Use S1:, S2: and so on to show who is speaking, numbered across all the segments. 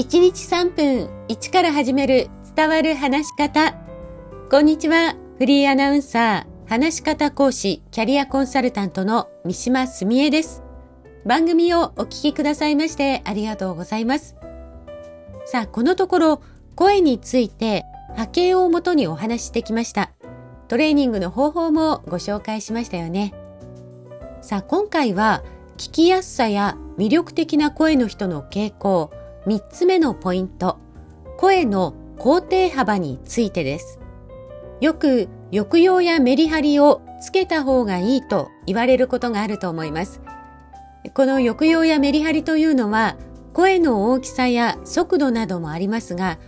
S1: 1日3分1から始める伝わる話し方。こんにちは。フリーアナウンサー、話し方講師、キャリアコンサルタントの三島澄江です。番組をお聞きくださいましてありがとうございます。さあ、このところ、声について波形をもとにお話ししてきました。トレーニングの方法もご紹介しましたよね。さあ、今回は聞きやすさや魅力的な声の人の傾向、3つ目のポイント、声の肯定幅についてです。よく抑揚やメリハリをつけた方がいいと言われることがあると思います。この抑揚やメリハリというのは声の大きさや速度などもありますが、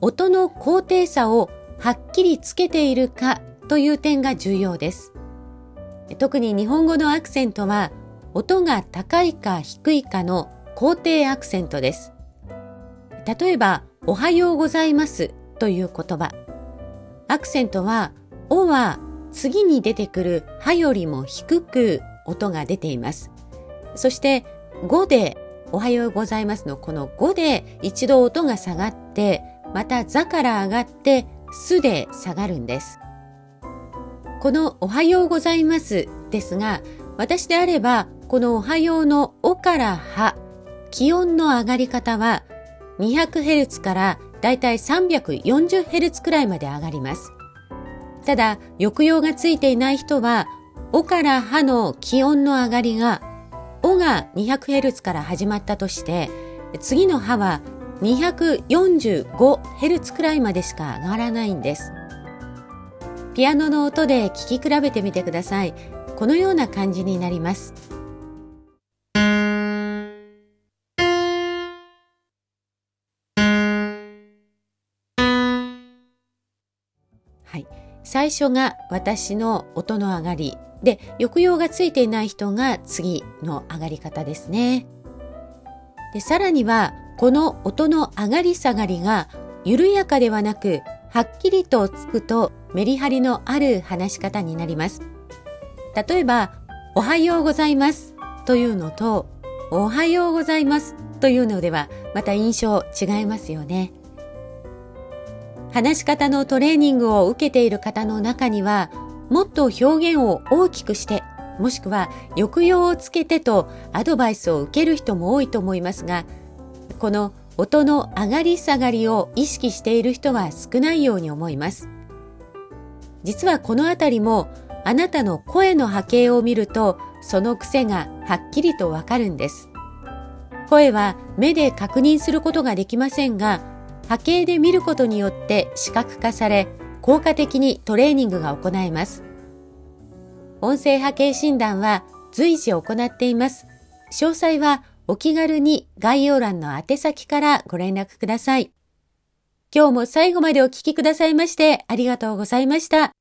S1: 音の高低差をはっきりつけているかという点が重要です。特に日本語のアクセントは音が高いか低いかの肯定アクセントです。例えば、おはようございますという言葉。アクセントは、おは次に出てくるはよりも低く音が出ています。そして、ごで、おはようございますのこのごで一度音が下がって、またざから上がって、すで下がるんです。このおはようございますですが、私であれば、このおはようのおからは、気温の上がり方は 200Hz からだいたい 340Hz くらいまで上がります。ただ、抑揚がついていない人は、おからはの気温の上がりが、おが 200Hz から始まったとして、次の歯は 245Hz くらいまでしか上がらないんです。ピアノの音で聴き比べてみてください。このような感じになります。はい。最初が私の音の上がり。で、抑揚がついていない人が次の上がり方ですね。で、さらには、この音の上がり下がりが緩やかではなく、はっきりとつくとメリハリのある話し方になります。例えば、おはようございますというのと、おはようございますというのでは、また印象違いますよね。話し方のトレーニングを受けている方の中には、もっと表現を大きくして、もしくは抑揚をつけてとアドバイスを受ける人も多いと思いますが、この音の上がり下がりを意識している人は少ないように思います。実はこのあたりもあなたの声の波形を見るとその癖がはっきりとわかるんです。声は目で確認することができませんが波形で見ることによって視覚化され、効果的にトレーニングが行えます。音声波形診断は随時行っています。詳細はお気軽に概要欄の宛先からご連絡ください。今日も最後までお聴きくださいましてありがとうございました。